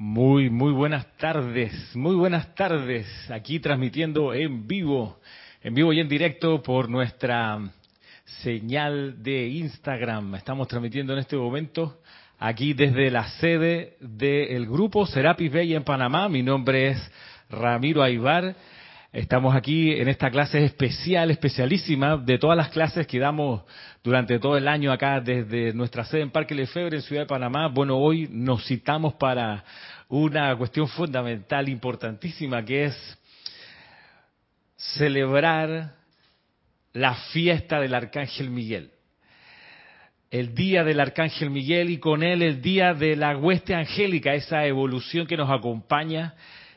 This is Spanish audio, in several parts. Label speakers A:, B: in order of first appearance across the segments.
A: Muy, muy buenas tardes, muy buenas tardes. Aquí transmitiendo en vivo, en vivo y en directo por nuestra señal de Instagram. Estamos transmitiendo en este momento aquí desde la sede del grupo Serapis Bay en Panamá. Mi nombre es Ramiro Aybar. Estamos aquí en esta clase especial, especialísima, de todas las clases que damos durante todo el año acá desde nuestra sede en Parque Lefebvre, en Ciudad de Panamá. Bueno, hoy nos citamos para una cuestión fundamental, importantísima, que es celebrar la fiesta del Arcángel Miguel. El día del Arcángel Miguel y con él el día de la hueste angélica, esa evolución que nos acompaña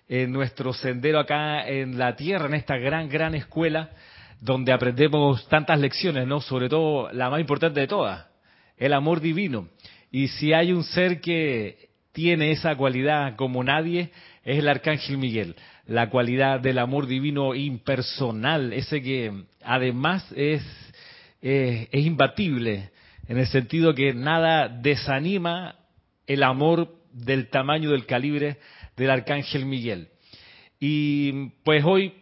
A: en nuestro sendero acá en la tierra, en esta gran, gran escuela, donde aprendemos tantas lecciones, ¿no? Sobre todo la más importante de todas, el amor divino. Y si hay un ser que tiene esa cualidad como nadie, es el Arcángel Miguel. La cualidad del amor divino impersonal, ese que además es, es, imbatible, en el sentido que nada desanima el amor del tamaño, del calibre del Arcángel Miguel. Y pues hoy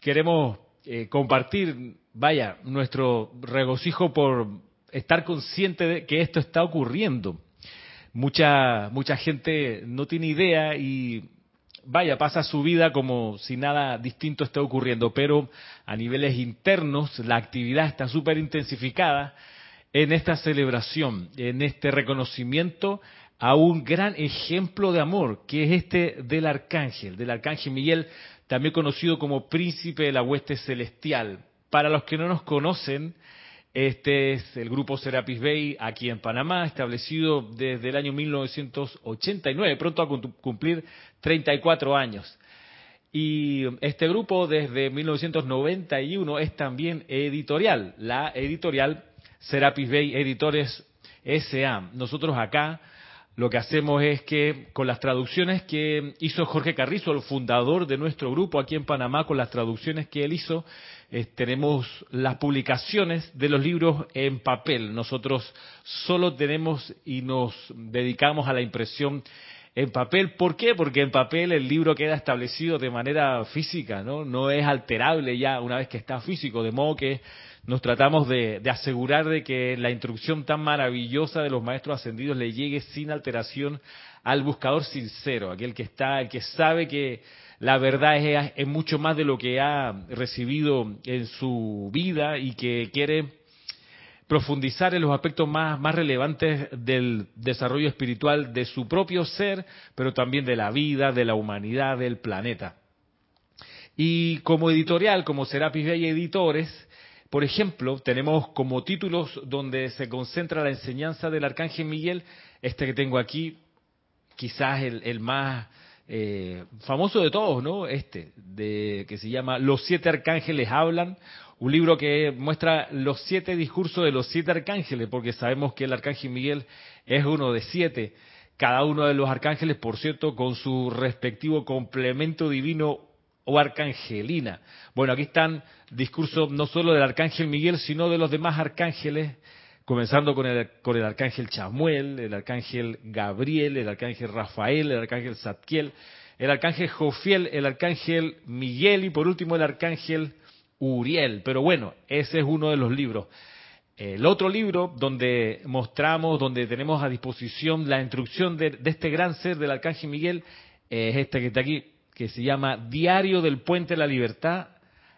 A: queremos eh, compartir, vaya, nuestro regocijo por estar consciente de que esto está ocurriendo. Mucha, mucha gente no tiene idea y vaya, pasa su vida como si nada distinto esté ocurriendo, pero a niveles internos la actividad está súper intensificada en esta celebración, en este reconocimiento a un gran ejemplo de amor, que es este del arcángel, del arcángel Miguel, también conocido como príncipe de la hueste celestial. Para los que no nos conocen, este es el grupo Serapis Bay aquí en Panamá, establecido desde el año 1989, pronto a cumplir 34 años. Y este grupo desde 1991 es también editorial, la editorial Serapis Bay Editores SA. Nosotros acá lo que hacemos es que con las traducciones que hizo Jorge Carrizo, el fundador de nuestro grupo aquí en Panamá, con las traducciones que él hizo, eh, tenemos las publicaciones de los libros en papel. Nosotros solo tenemos y nos dedicamos a la impresión en papel. ¿Por qué? Porque en papel el libro queda establecido de manera física, ¿no? No es alterable ya una vez que está físico, de modo que nos tratamos de, asegurar de que la instrucción tan maravillosa de los maestros ascendidos le llegue sin alteración al buscador sincero, aquel que está, el que sabe que la verdad es, es mucho más de lo que ha recibido en su vida y que quiere profundizar en los aspectos más, relevantes del desarrollo espiritual de su propio ser, pero también de la vida, de la humanidad, del planeta. Y como editorial, como Serapis Bay Editores, por ejemplo, tenemos como títulos donde se concentra la enseñanza del Arcángel Miguel, este que tengo aquí, quizás el, más eh, famoso de todos, ¿no? Este, de, que se llama Los siete arcángeles hablan, un libro que muestra los siete discursos de los siete arcángeles, porque sabemos que el Arcángel Miguel es uno de siete. Cada uno de los arcángeles, por cierto, con su respectivo complemento divino o arcangelina. Bueno, aquí están discursos no solo del arcángel Miguel, sino de los demás arcángeles, comenzando con el, con el arcángel Chamuel, el arcángel Gabriel, el arcángel Rafael, el arcángel Zadkiel, el arcángel Jofiel, el arcángel Miguel y por último el arcángel Uriel. Pero bueno, ese es uno de los libros. El otro libro donde mostramos, donde tenemos a disposición la instrucción de, de este gran ser del arcángel Miguel, es este que está aquí, que se llama Diario del Puente de la Libertad,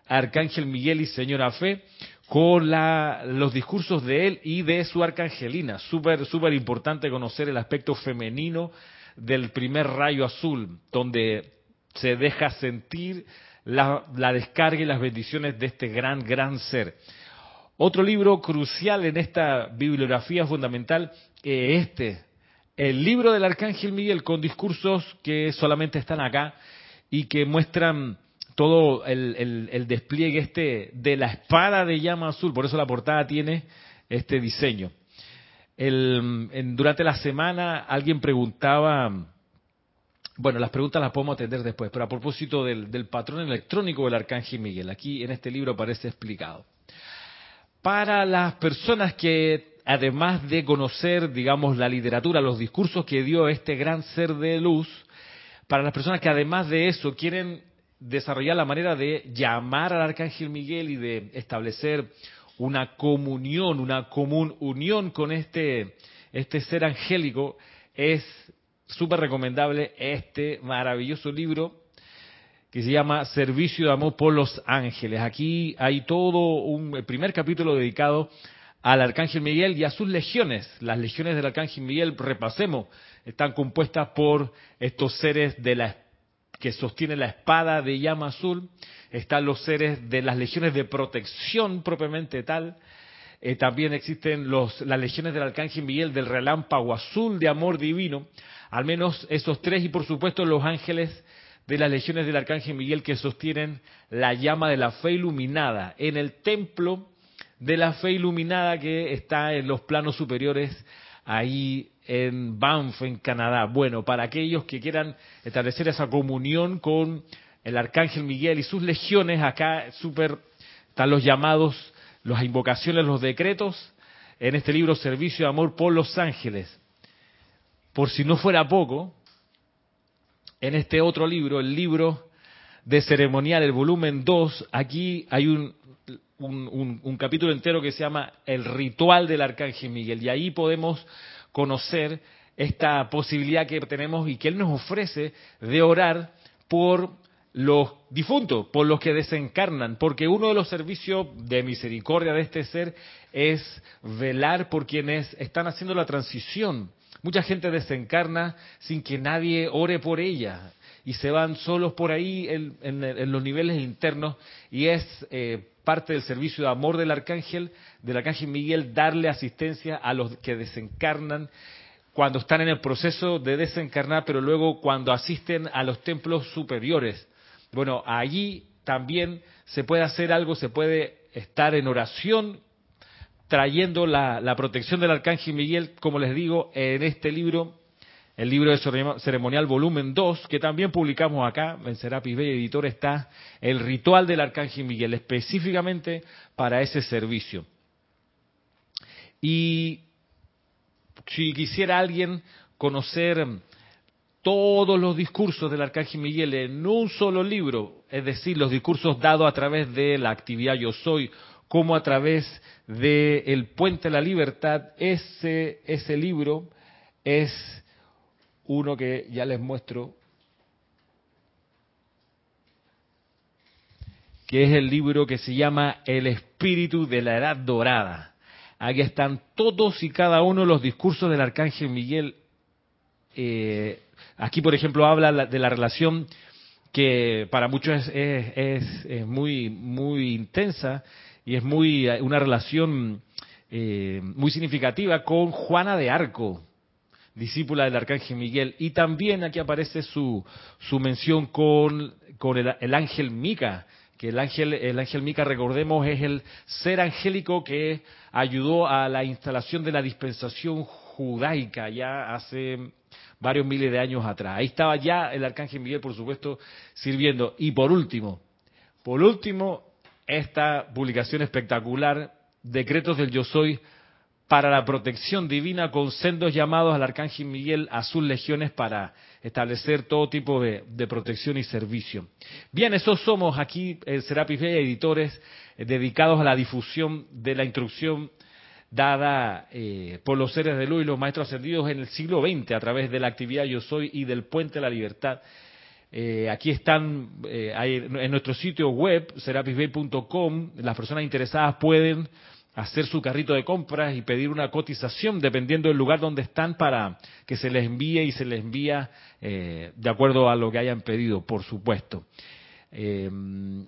A: Arcángel Miguel y Señora Fe, con la, los discursos de él y de su arcangelina. Súper, súper importante conocer el aspecto femenino del primer rayo azul, donde se deja sentir la, la descarga y las bendiciones de este gran, gran ser. Otro libro crucial en esta bibliografía fundamental es este, el libro del Arcángel Miguel, con discursos que solamente están acá y que muestran todo el, despliegue este de la espada de llama azul. Por eso la portada tiene este diseño. durante la semana alguien preguntaba, bueno, las preguntas las podemos atender después, pero a propósito del, del patrón electrónico del Arcángel Miguel, aquí en este libro aparece explicado. Para las personas que además de conocer, digamos, la literatura, los discursos que dio este gran ser de luz, para las personas que además de eso quieren desarrollar la manera de llamar al Arcángel Miguel y de establecer una comunión, una común unión con este, este ser angélico, es súper recomendable este maravilloso libro que se llama Servicio de Amor por los Ángeles. Aquí hay todo un primer capítulo dedicado al Arcángel Miguel y a sus legiones. Las legiones del Arcángel Miguel, repasemos, están compuestas por estos seres de la, que sostienen la espada de llama azul, están los seres de las legiones de protección propiamente tal, eh, también existen los, las legiones del Arcángel Miguel del relámpago azul de amor divino, al menos esos tres y por supuesto los ángeles de las legiones del Arcángel Miguel que sostienen la llama de la fe iluminada. En el templo de la fe iluminada que está en los planos superiores ahí en Banff, en Canadá. Bueno, para aquellos que quieran establecer esa comunión con el Arcángel Miguel y sus legiones, acá súper están los llamados, las invocaciones, los decretos, en este libro Servicio de Amor por los Ángeles. Por si no fuera poco, en este otro libro, el libro de ceremonial, el volumen 2, aquí hay un, un, capítulo entero que se llama El ritual del Arcángel Miguel. Y ahí podemos conocer esta posibilidad que tenemos y que Él nos ofrece de orar por los difuntos, por los que desencarnan, porque uno de los servicios de misericordia de este ser es velar por quienes están haciendo la transición. Mucha gente desencarna sin que nadie ore por ella y se van solos por ahí en, los niveles internos y es eh, parte del servicio de amor del arcángel, del arcángel Miguel, darle asistencia a los que desencarnan cuando están en el proceso de desencarnar, pero luego cuando asisten a los templos superiores. Bueno, allí también se puede hacer algo, se puede estar en oración trayendo la, protección del Arcángel Miguel, como les digo, en este libro, el libro de ceremonial volumen 2, que también publicamos acá, en Serapis Bay Editor, está el ritual del Arcángel Miguel, específicamente para ese servicio. Y si quisiera alguien conocer todos los discursos del Arcángel Miguel en un solo libro, es decir, los discursos dados a través de la actividad Yo Soy como a través del el Puente de la Libertad, ese, ese libro es uno que ya les muestro, que es el libro que se llama El Espíritu de la Edad Dorada. Aquí están todos y cada uno de los discursos del Arcángel Miguel. Eh, aquí, por ejemplo, habla de la relación que para muchos es, es, muy, muy intensa y es muy eh, una relación eh, muy significativa con Juana de Arco, discípula del arcángel Miguel, y también aquí aparece su, su mención con, con el, ángel Mica, que el ángel, el ángel Mica, recordemos, es el ser angélico que ayudó a la instalación de la dispensación judaica ya hace varios miles de años atrás. Ahí estaba ya el arcángel Miguel, por supuesto, sirviendo. Y por último, por último, esta publicación espectacular, Decretos del Yo Soy para la protección divina con sendos llamados al Arcángel Miguel a sus legiones para establecer todo tipo de, protección y servicio. Bien, esos somos aquí en Serapis Bella Editores eh, dedicados a la difusión de la instrucción dada eh, por los seres de luz y los maestros ascendidos en el siglo XX a través de la actividad Yo Soy y del Puente de la Libertad eh, aquí están eh, en nuestro sitio web, serapisbay.com, las personas interesadas pueden hacer su carrito de compras y pedir una cotización dependiendo del lugar donde están para que se les envíe y se les envía eh, de acuerdo a lo que hayan pedido, por supuesto.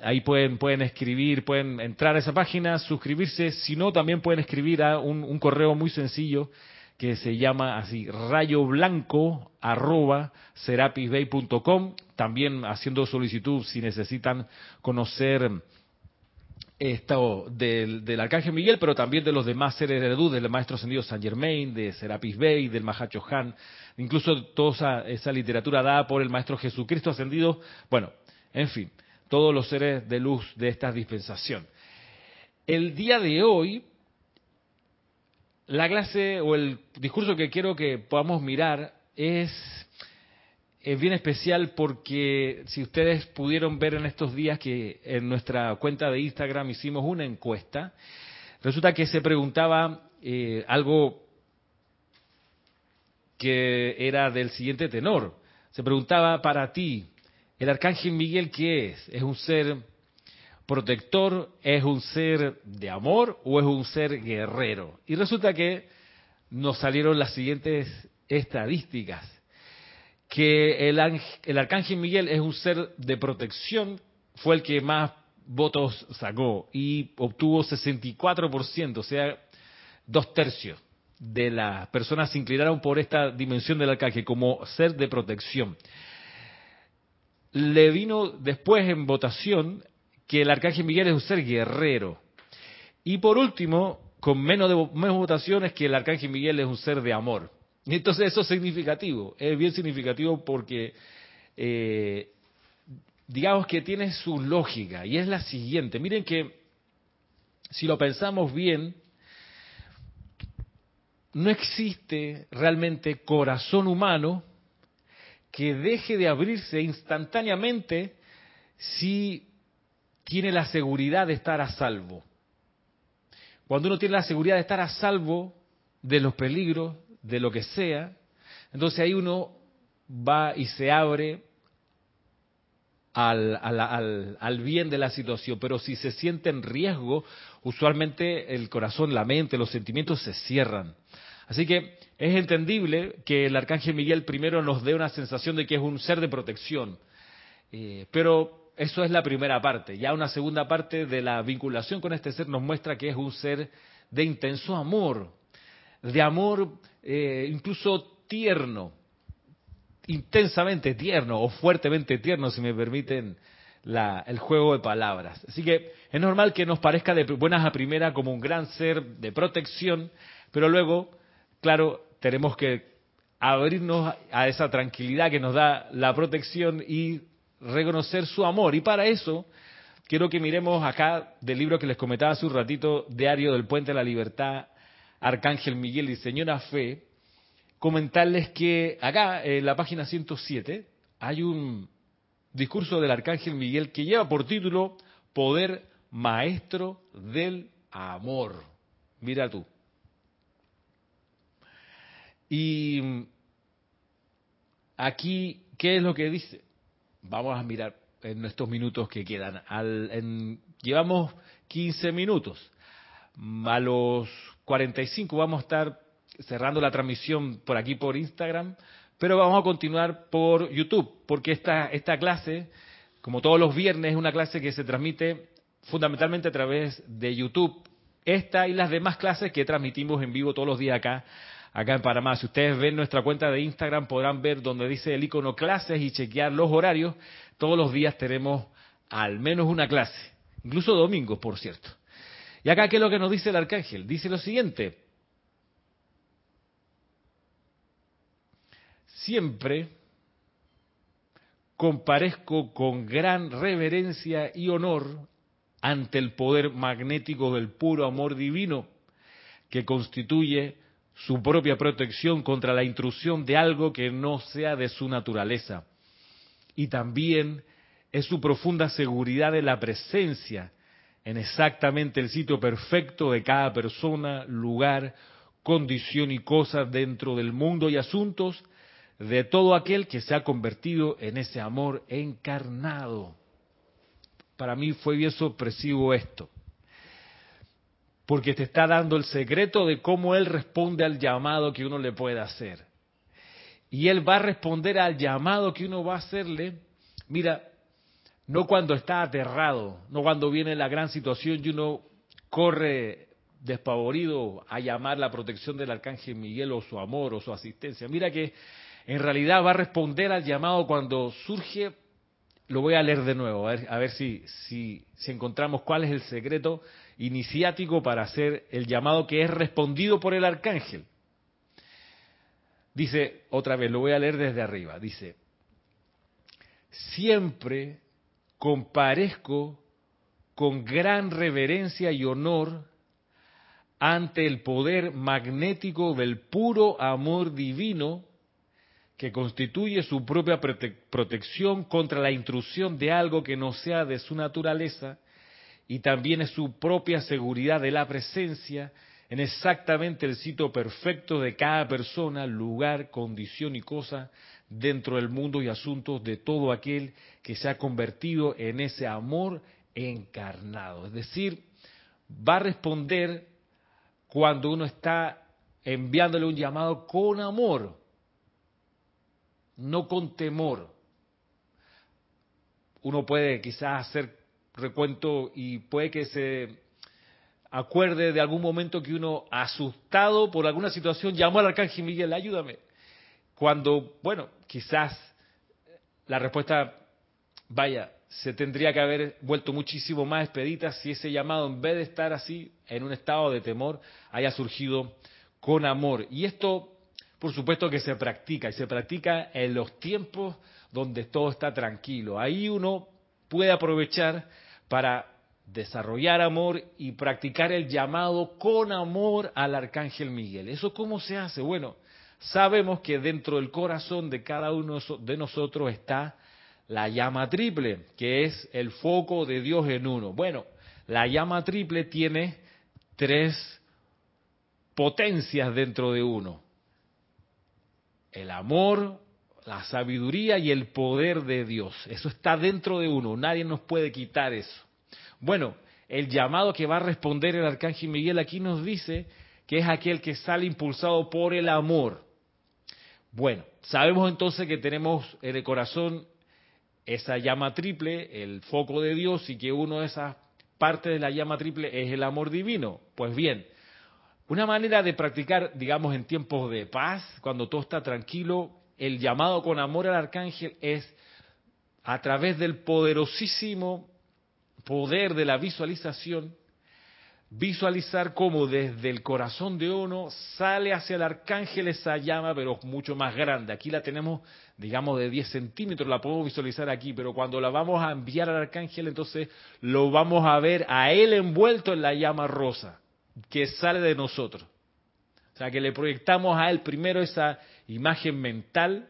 A: ahí pueden, pueden escribir, pueden entrar a esa página, suscribirse, si no, también pueden escribir a un correo muy sencillo que se llama así, rayo blanco arroba serapisbay.com, también haciendo solicitud si necesitan conocer esto del, del, Arcángel Miguel, pero también de los demás seres de luz, del Maestro Ascendido San Germain, de Serapis Bey, del Mahacho Han, incluso toda esa, esa literatura dada por el Maestro Jesucristo Ascendido, bueno, en fin, todos los seres de luz de esta dispensación. El día de hoy la clase o el discurso que quiero que podamos mirar es, es bien especial porque si ustedes pudieron ver en estos días que en nuestra cuenta de Instagram hicimos una encuesta, resulta que se preguntaba eh, algo que era del siguiente tenor. Se preguntaba para ti, ¿el arcángel Miguel qué es? ¿Es un ser protector? ¿Es un ser de amor o es un ser guerrero? Y resulta que nos salieron las siguientes estadísticas. Que el, el arcángel Miguel es un ser de protección, fue el que más votos sacó y obtuvo 64%, o sea, dos tercios de las personas se inclinaron por esta dimensión del arcángel como ser de protección. Le vino después en votación que el arcángel Miguel es un ser guerrero. Y por último, con menos, de, menos votaciones, que el arcángel Miguel es un ser de amor. Entonces eso es significativo, es bien significativo porque eh, digamos que tiene su lógica y es la siguiente. Miren que si lo pensamos bien, no existe realmente corazón humano que deje de abrirse instantáneamente si tiene la seguridad de estar a salvo. Cuando uno tiene la seguridad de estar a salvo de los peligros, de lo que sea, entonces ahí uno va y se abre al, al, al, bien de la situación. Pero si se siente en riesgo, usualmente el corazón, la mente, los sentimientos se cierran. Así que es entendible que el arcángel Miguel primero nos dé una sensación de que es un ser de protección. Eh, pero eso es la primera parte. Ya una segunda parte de la vinculación con este ser nos muestra que es un ser de intenso amor, de amor eh, incluso tierno, intensamente tierno o fuertemente tierno, si me permiten el juego de palabras. Así que es normal que nos parezca de buenas a primera como un gran ser de protección, pero luego claro, tenemos que abrirnos a esa tranquilidad que nos da la protección y reconocer su amor. Y para eso, quiero que miremos acá del libro que les comentaba hace un ratito, Diario del Puente de la Libertad, Arcángel Miguel y Señora Fe, comentarles que acá, en la página 107, hay un discurso del Arcángel Miguel que lleva por título Poder Maestro del Amor. Mira tú. Y aquí, ¿qué es lo que dice? Vamos a mirar en estos minutos que quedan. Al, llevamos 15 minutos. A los 45 vamos a estar cerrando la transmisión por aquí por Instagram, pero vamos a continuar por YouTube, porque esta, esta clase, como todos los viernes, es una clase que se transmite fundamentalmente a través de YouTube. Esta y las demás clases que transmitimos en vivo todos los días acá acá en Panamá. Si ustedes ven nuestra cuenta de Instagram podrán ver donde dice el icono clases y chequear los horarios. Todos los días tenemos al menos una clase, incluso domingos, por cierto. Y acá, ¿qué es lo que nos dice el arcángel? Dice lo siguiente. Siempre comparezco con gran reverencia y honor ante el poder magnético del puro amor divino que constituye su propia protección contra la intrusión de algo que no sea de su naturaleza. Y también es su profunda seguridad de la presencia en exactamente el sitio perfecto de cada persona, lugar, condición y cosa dentro del mundo y asuntos de todo aquel que se ha convertido en ese amor encarnado. Para mí fue bien sorpresivo esto porque te está dando el secreto de cómo Él responde al llamado que uno le puede hacer. Y Él va a responder al llamado que uno va a hacerle, mira, no cuando está aterrado, no cuando viene la gran situación y uno corre despavorido a llamar la protección del arcángel Miguel o su amor o su asistencia. Mira que en realidad va a responder al llamado cuando surge, lo voy a leer de nuevo, a ver, si, si encontramos cuál es el secreto iniciático para hacer el llamado que es respondido por el arcángel. Dice, otra vez, lo voy a leer desde arriba, dice, siempre comparezco con gran reverencia y honor ante el poder magnético del puro amor divino que constituye su propia protección contra la intrusión de algo que no sea de su naturaleza y también es su propia seguridad de la presencia en exactamente el sitio perfecto de cada persona, lugar, condición y cosa dentro del mundo y asuntos de todo aquel que se ha convertido en ese amor encarnado. Es decir, va a responder cuando uno está enviándole un llamado con amor, no con temor. Uno puede quizás hacer recuento y puede que se acuerde de algún momento que uno, asustado por alguna situación, llamó al arcángel Miguel, ayúdame. Cuando, bueno, quizás la respuesta, vaya, se tendría que haber vuelto muchísimo más expedita si ese llamado, en vez de estar así, en un estado de temor, haya surgido con amor. Y esto, por supuesto que se practica, y se practica en los tiempos donde todo está tranquilo. Ahí uno puede aprovechar para desarrollar amor y practicar el llamado con amor al arcángel Miguel. ¿Eso cómo se hace? Bueno, sabemos que dentro del corazón de cada uno de nosotros está la llama triple, que es el foco de Dios en uno. Bueno, la llama triple tiene tres potencias dentro de uno. El amor, la sabiduría y el poder de Dios. Eso está dentro de uno, nadie nos puede quitar eso. Bueno, el llamado que va a responder el arcángel Miguel aquí nos dice que es aquel que sale impulsado por el amor. Bueno, sabemos entonces que tenemos en el corazón esa llama triple, el foco de Dios, y que uno de esas partes de la llama triple es el amor divino. Pues bien, una manera de practicar, digamos, en tiempos de paz, cuando todo está tranquilo, el llamado con amor al arcángel es a través del poderosísimo poder de la visualización, visualizar cómo desde el corazón de uno sale hacia el arcángel esa llama, pero mucho más grande. Aquí la tenemos, digamos, de 10 centímetros, la podemos visualizar aquí, pero cuando la vamos a enviar al arcángel, entonces lo vamos a ver a él envuelto en la llama rosa, que sale de nosotros. O sea, que le proyectamos a él primero esa imagen mental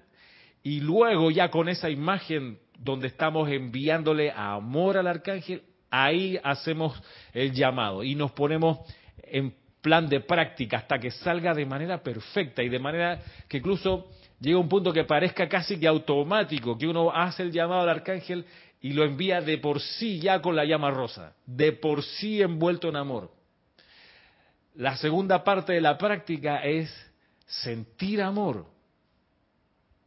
A: y luego ya con esa imagen donde estamos enviándole amor al arcángel, ahí hacemos el llamado y nos ponemos en plan de práctica hasta que salga de manera perfecta y de manera que incluso llega un punto que parezca casi que automático, que uno hace el llamado al arcángel y lo envía de por sí ya con la llama rosa, de por sí envuelto en amor. La segunda parte de la práctica es sentir amor.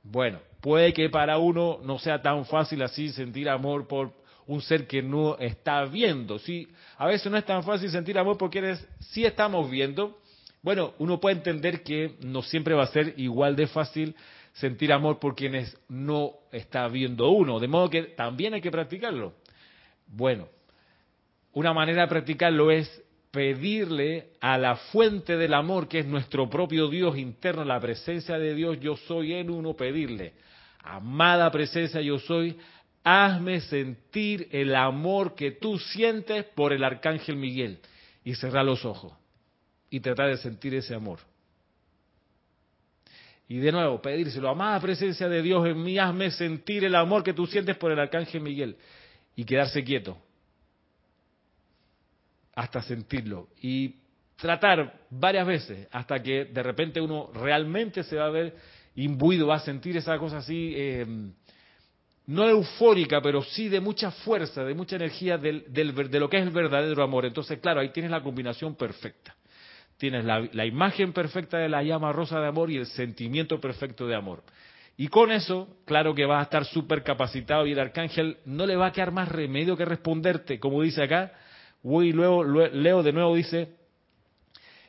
A: Bueno, puede que para uno no sea tan fácil así sentir amor por un ser que no está viendo. Sí, a veces no es tan fácil sentir amor porque si estamos viendo. Bueno, uno puede entender que no siempre va a ser igual de fácil sentir amor por quienes no está viendo uno, de modo que también hay que practicarlo. Bueno, una manera de practicarlo es pedirle a la fuente del amor, que es nuestro propio Dios interno, la presencia de Dios, yo soy en uno, pedirle, amada presencia yo soy, hazme sentir el amor que tú sientes por el arcángel Miguel. Y cerrar los ojos y tratar de sentir ese amor. Y de nuevo, pedírselo, amada presencia de Dios en mí, hazme sentir el amor que tú sientes por el arcángel Miguel. Y quedarse quieto hasta sentirlo. Y tratar varias veces hasta que de repente uno realmente se va a ver imbuido, va a sentir esa cosa así. Eh, no eufórica, pero sí de mucha fuerza, de mucha energía del, de lo que es el verdadero amor. Entonces, claro, ahí tienes la combinación perfecta. Tienes la, la, imagen perfecta de la llama rosa de amor y el sentimiento perfecto de amor. Y con eso, claro que vas a estar súper capacitado y el arcángel no le va a quedar más remedio que responderte, como dice acá. Y luego leo de nuevo, dice,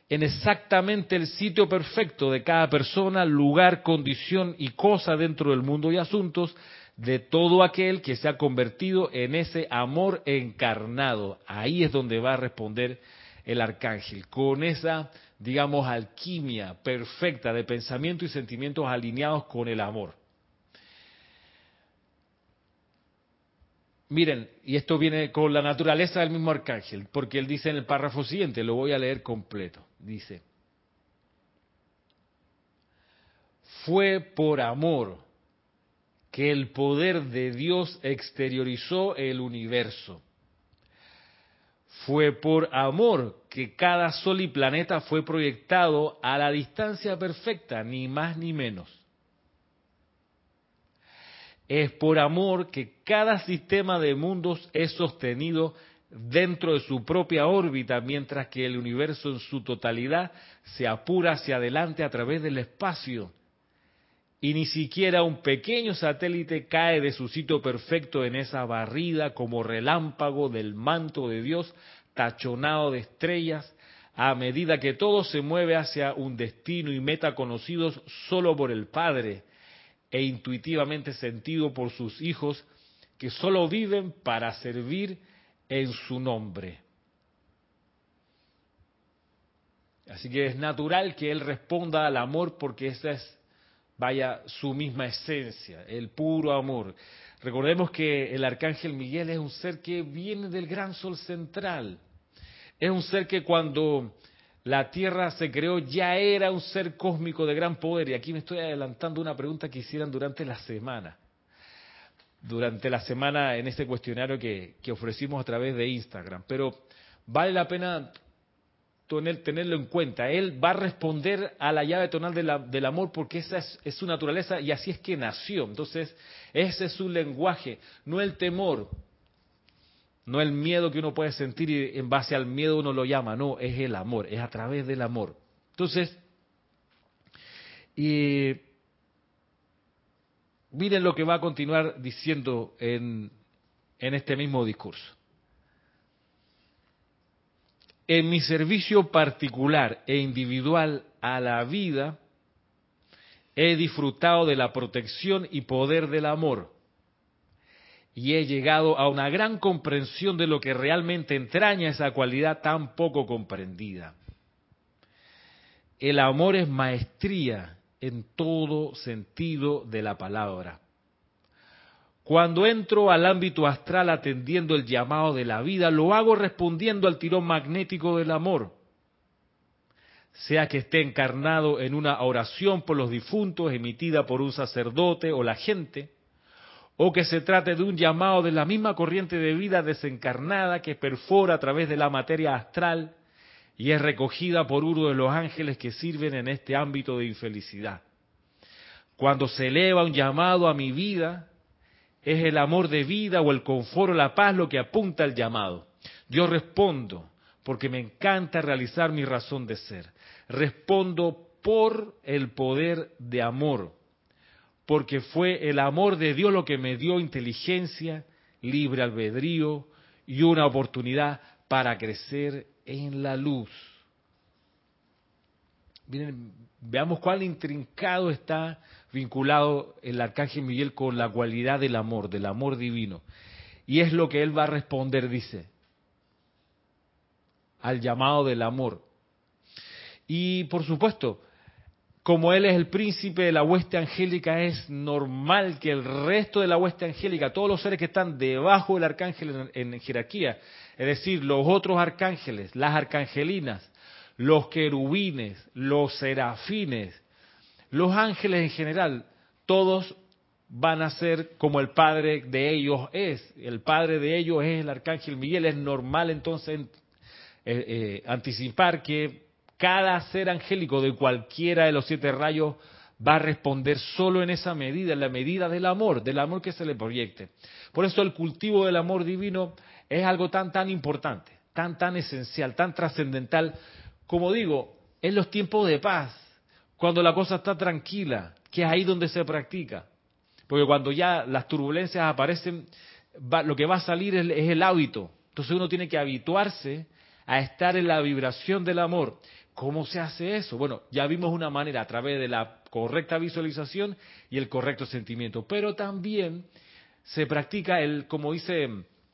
A: en exactamente el sitio perfecto de cada persona, lugar, condición y cosa dentro del mundo y asuntos, de todo aquel que se ha convertido en ese amor encarnado. Ahí es donde va a responder el arcángel, con esa, digamos, alquimia perfecta de pensamiento y sentimientos alineados con el amor. Miren, y esto viene con la naturaleza del mismo arcángel, porque él dice en el párrafo siguiente, lo voy a leer completo, dice, fue por amor que el poder de Dios exteriorizó el universo. Fue por amor que cada sol y planeta fue proyectado a la distancia perfecta, ni más ni menos. Es por amor que cada sistema de mundos es sostenido dentro de su propia órbita, mientras que el universo en su totalidad se apura hacia adelante a través del espacio. Y ni siquiera un pequeño satélite cae de su sitio perfecto en esa barrida como relámpago del manto de Dios tachonado de estrellas, a medida que todo se mueve hacia un destino y meta conocidos solo por el Padre, e intuitivamente sentido por sus hijos que solo viven para servir en su nombre. Así que es natural que Él responda al amor porque esa es, vaya, su misma esencia, el puro amor. Recordemos que el arcángel Miguel es un ser que viene del gran sol central. Es un ser que cuando la Tierra se creó, ya era un ser cósmico de gran poder. Y aquí me estoy adelantando una pregunta que hicieran durante la semana. Durante la semana en ese cuestionario que, ofrecimos a través de Instagram. Pero vale la pena tenerlo en cuenta. Él va a responder a la llave tonal del amor porque esa es, su naturaleza y así es que nació. Entonces, ese es su lenguaje, no el temor, no el miedo que uno puede sentir y en base al miedo uno lo llama, no, es el amor, es a través del amor. Entonces, y miren lo que va a continuar diciendo en, en este mismo discurso. En mi servicio particular e individual a la vida, he disfrutado de la protección y poder del amor y he llegado a una gran comprensión de lo que realmente entraña esa cualidad tan poco comprendida. El amor es maestría en todo sentido de la palabra. Cuando entro al ámbito astral atendiendo el llamado de la vida, lo hago respondiendo al tirón magnético del amor. Sea que esté encarnado en una oración por los difuntos emitida por un sacerdote o la gente, o que se trate de un llamado de la misma corriente de vida desencarnada que perfora a través de la materia astral y es recogida por uno de los ángeles que sirven en este ámbito de infelicidad. Cuando se eleva un llamado a mi vida, es el amor de vida o el confort o la paz lo que apunta al llamado. Yo respondo porque me encanta realizar mi razón de ser. Respondo por el poder de amor porque fue el amor de Dios lo que me dio inteligencia, libre albedrío y una oportunidad para crecer en la luz. Miren, veamos cuán intrincado está vinculado el arcángel Miguel con la cualidad del amor, del amor divino. Y es lo que él va a responder, dice, al llamado del amor. Y por supuesto, como él es el príncipe de la hueste angélica, es normal que el resto de la hueste angélica, todos los seres que están debajo del arcángel en, jerarquía, es decir, los otros arcángeles, las arcangelinas, los querubines, los serafines, los ángeles en general, todos van a ser como el padre de ellos es. El padre de ellos es el arcángel Miguel. Es normal entonces eh, eh, anticipar que cada ser angélico de cualquiera de los siete rayos va a responder solo en esa medida, en la medida del amor, del amor que se le proyecte. Por eso el cultivo del amor divino es algo tan, tan importante, tan, tan esencial, tan trascendental, como digo, en los tiempos de paz, cuando la cosa está tranquila, que es ahí donde se practica. Porque cuando ya las turbulencias aparecen, lo que va a salir es el hábito. Entonces uno tiene que habituarse a estar en la vibración del amor. ¿Cómo se hace eso? Bueno, ya vimos una manera a través de la correcta visualización y el correcto sentimiento, pero también se practica el, como dice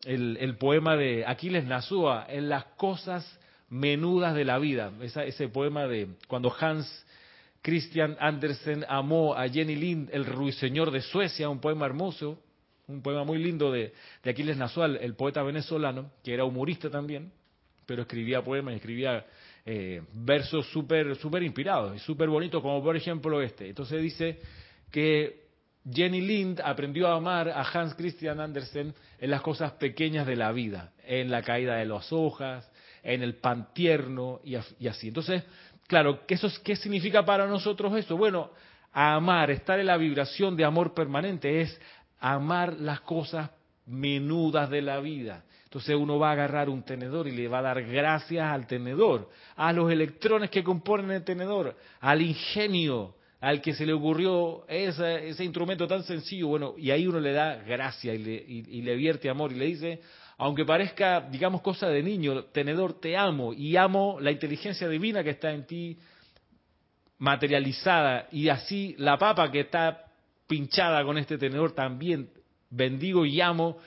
A: el, poema de Aquiles Nasúa, en las cosas menudas de la vida. ese poema de cuando Hans Christian Andersen amó a Jenny Lind, el ruiseñor de Suecia, un poema hermoso, un poema muy lindo de, de Aquiles Nazual, el poeta venezolano, que era humorista también, pero escribía poemas, escribía eh, versos súper super inspirados y súper bonitos, como por ejemplo este. Entonces dice que Jenny Lind aprendió a amar a Hans Christian Andersen en las cosas pequeñas de la vida, en la caída de las hojas, en el pan tierno y, así. Entonces, claro, ¿qué, eso, ¿qué significa para nosotros eso? Bueno, amar, estar en la vibración de amor permanente es amar las cosas menudas de la vida. Entonces uno va a agarrar un tenedor y le va a dar gracias al tenedor, a los electrones que componen el tenedor, al ingenio, al que se le ocurrió ese, instrumento tan sencillo. Bueno, y ahí uno le da gracia y le, y le vierte amor y le dice, aunque parezca, digamos, cosa de niño, tenedor, te amo y amo la inteligencia divina que está en ti materializada y así la papa que está pinchada con este tenedor también bendigo y amo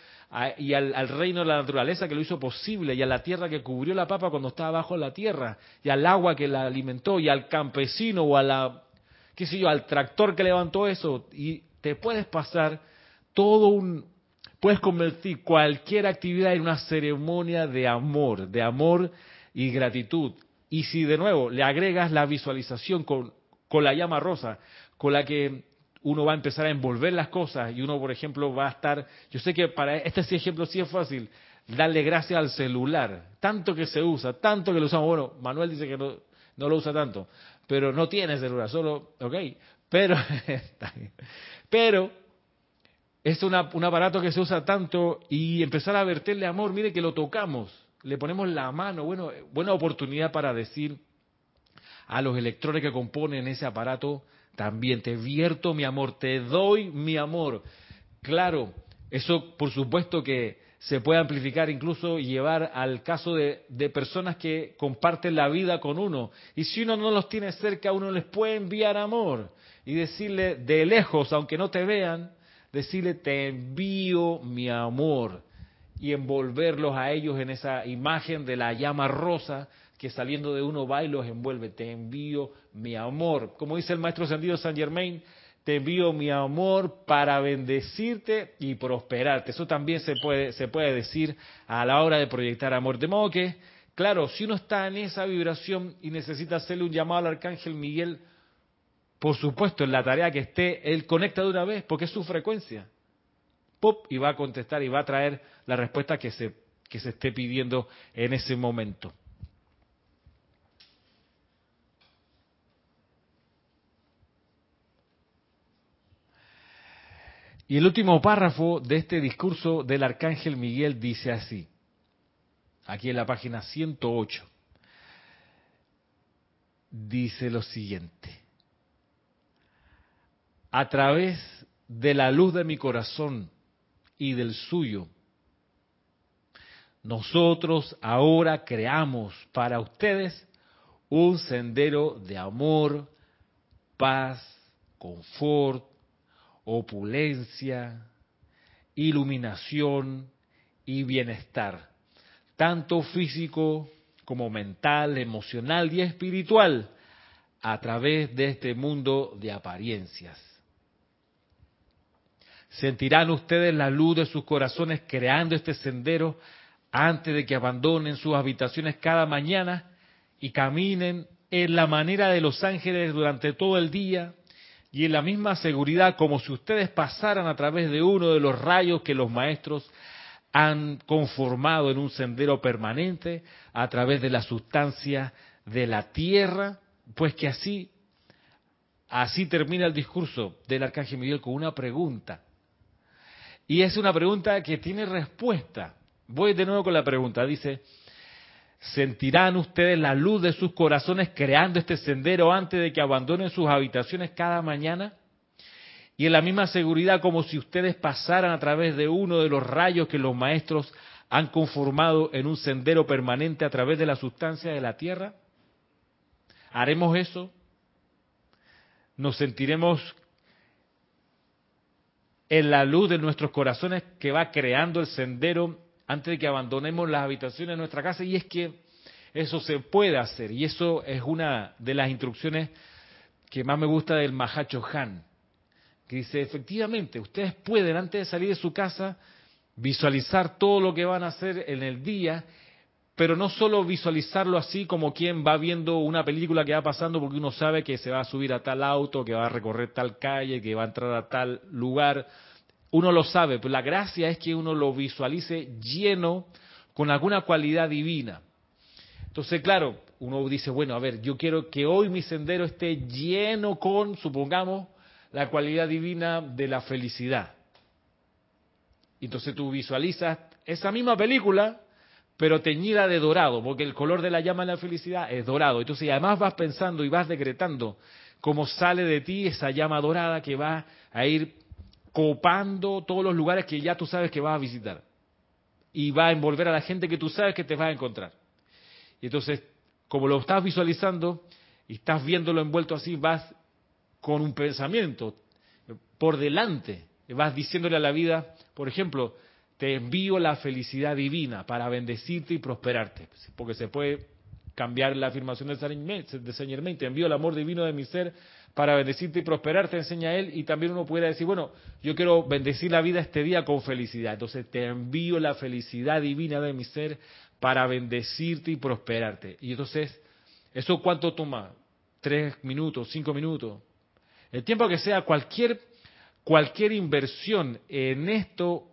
A: y al, reino de la naturaleza que lo hizo posible, y a la tierra que cubrió la papa cuando estaba bajo la tierra, y al agua que la alimentó, y al campesino o a la, qué sé yo, al tractor que levantó eso, y te puedes pasar todo un, puedes convertir cualquier actividad en una ceremonia de amor, de amor y gratitud. Y si de nuevo le agregas la visualización con, con la llama rosa, con la que uno va a empezar a envolver las cosas y uno, por ejemplo, va a estar, yo sé que para este ejemplo sí es fácil, darle gracias al celular, tanto que se usa, tanto que lo usamos, bueno, Manuel dice que no, no lo usa tanto, pero no tiene celular, solo, ok, pero, pero es un aparato que se usa tanto y empezar a verterle amor, mire que lo tocamos, le ponemos la mano, bueno, buena oportunidad para decir a los electrones que componen ese aparato, también te vierto mi amor, te doy mi amor. Claro, eso por supuesto que se puede amplificar incluso y llevar al caso de, de, personas que comparten la vida con uno. Y si uno no los tiene cerca, uno les puede enviar amor y decirle de lejos, aunque no te vean, decirle te envío mi amor y envolverlos a ellos en esa imagen de la llama rosa que saliendo de uno va y los envuelve. Te envío mi amor. Como dice el maestro ascendido San Germain, te envío mi amor para bendecirte y prosperarte. Eso también se puede, se puede decir a la hora de proyectar amor. De modo que, claro, si uno está en esa vibración y necesita hacerle un llamado al arcángel Miguel, por supuesto, en la tarea que esté, él conecta de una vez porque es su frecuencia. Pop, y va a contestar y va a traer la respuesta que se, que se esté pidiendo en ese momento. Y el último párrafo de este discurso del arcángel Miguel dice así, aquí en la página 108, dice lo siguiente, a través de la luz de mi corazón y del suyo, nosotros ahora creamos para ustedes un sendero de amor, paz, confort, opulencia, iluminación y bienestar, tanto físico como mental, emocional y espiritual, a través de este mundo de apariencias. Sentirán ustedes la luz de sus corazones creando este sendero antes de que abandonen sus habitaciones cada mañana y caminen en la manera de los ángeles durante todo el día y en la misma seguridad como si ustedes pasaran a través de uno de los rayos que los maestros han conformado en un sendero permanente a través de la sustancia de la tierra, pues que así, así termina el discurso del Arcángel Miguel con una pregunta. Y es una pregunta que tiene respuesta. Voy de nuevo con la pregunta. Dice, sentirán ustedes la luz de sus corazones creando este sendero antes de que abandonen sus habitaciones cada mañana? Y en la misma seguridad como si ustedes pasaran a través de uno de los rayos que los maestros han conformado en un sendero permanente a través de la sustancia de la tierra? ¿Haremos eso? ¿Nos sentiremos en la luz de nuestros corazones que va creando el sendero antes de que abandonemos las habitaciones de nuestra casa. Y es que eso se puede hacer. Y eso es una de las instrucciones que más me gusta del Mahacho Han, que dice, efectivamente, ustedes pueden antes de salir de su casa visualizar todo lo que van a hacer en el día, pero no solo visualizarlo así como quien va viendo una película que va pasando porque uno sabe que se va a subir a tal auto, que va a recorrer tal calle, que va a entrar a tal lugar. Uno lo sabe, pero la gracia es que uno lo visualice lleno con alguna cualidad divina. Entonces, claro, uno dice, bueno, a ver, yo quiero que hoy mi sendero esté lleno con, supongamos, la cualidad divina de la felicidad. Entonces tú visualizas esa misma película, pero teñida de dorado, porque el color de la llama de la felicidad es dorado. Entonces, además vas pensando y vas decretando cómo sale de ti esa llama dorada que va a ir copando todos los lugares que ya tú sabes que vas a visitar. Y va a envolver a la gente que tú sabes que te vas a encontrar. Y entonces, como lo estás visualizando y estás viéndolo envuelto así, vas con un pensamiento por delante, vas diciéndole a la vida, por ejemplo, te envío la felicidad divina para bendecirte y prosperarte, porque se puede cambiar la afirmación de Saint Germain, te envío el amor divino de mi ser para bendecirte y prosperarte, enseña él, y también uno puede decir, bueno, yo quiero bendecir la vida este día con felicidad, entonces te envío la felicidad divina de mi ser para bendecirte y prosperarte. Y entonces, ¿eso cuánto toma? ¿Tres minutos? ¿Cinco minutos? El tiempo que sea, cualquier, cualquier inversión en esto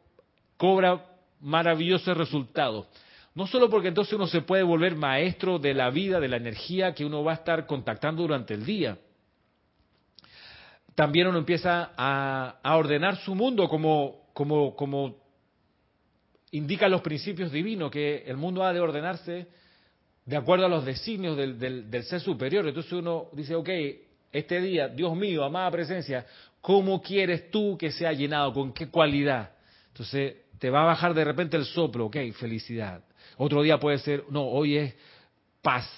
A: cobra maravillosos resultados. No solo porque entonces uno se puede volver maestro de la vida, de la energía que uno va a estar contactando durante el día. También uno empieza a, ordenar su mundo como, como, como indica los principios divinos, que el mundo ha de ordenarse de acuerdo a los designios del, del, ser superior. Entonces uno dice, ok, este día, Dios mío, amada presencia, ¿cómo quieres tú que sea llenado? ¿Con qué cualidad? Entonces te va a bajar de repente el soplo, ok, felicidad. Otro día puede ser, no, hoy es paz.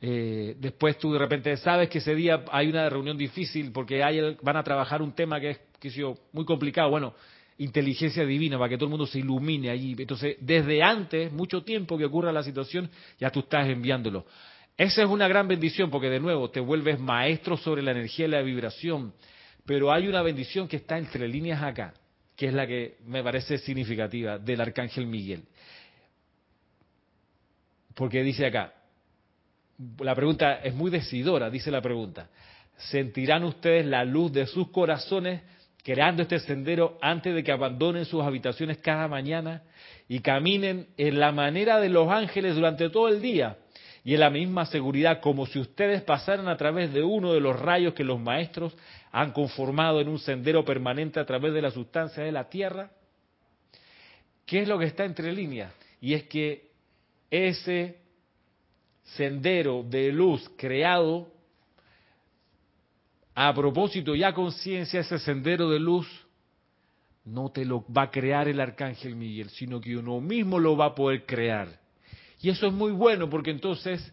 A: Eh, después tú de repente sabes que ese día hay una reunión difícil porque hay, van a trabajar un tema que es que muy complicado. Bueno, inteligencia divina para que todo el mundo se ilumine allí. Entonces, desde antes, mucho tiempo que ocurra la situación, ya tú estás enviándolo. Esa es una gran bendición porque de nuevo te vuelves maestro sobre la energía y la vibración. Pero hay una bendición que está entre líneas acá, que es la que me parece significativa del arcángel Miguel. Porque dice acá, la pregunta es muy decidora, dice la pregunta, ¿sentirán ustedes la luz de sus corazones creando este sendero antes de que abandonen sus habitaciones cada mañana y caminen en la manera de los ángeles durante todo el día y en la misma seguridad como si ustedes pasaran a través de uno de los rayos que los maestros han conformado en un sendero permanente a través de la sustancia de la tierra? ¿Qué es lo que está entre líneas? Y es que ese sendero de luz creado a propósito ya conciencia, ese sendero de luz no te lo va a crear el arcángel Miguel, sino que uno mismo lo va a poder crear. Y eso es muy bueno porque entonces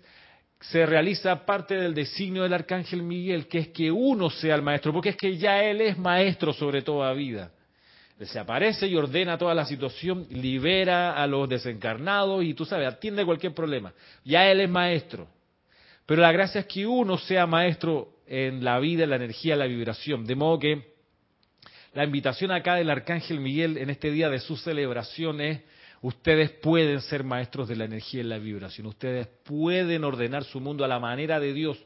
A: se realiza parte del designio del arcángel Miguel, que es que uno sea el maestro, porque es que ya él es maestro sobre toda vida. Se aparece y ordena toda la situación, libera a los desencarnados y tú sabes, atiende cualquier problema. Ya él es maestro. Pero la gracia es que uno sea maestro en la vida, en la energía, en la vibración. De modo que la invitación acá del Arcángel Miguel en este día de su celebración es, ustedes pueden ser maestros de la energía y la vibración, ustedes pueden ordenar su mundo a la manera de Dios,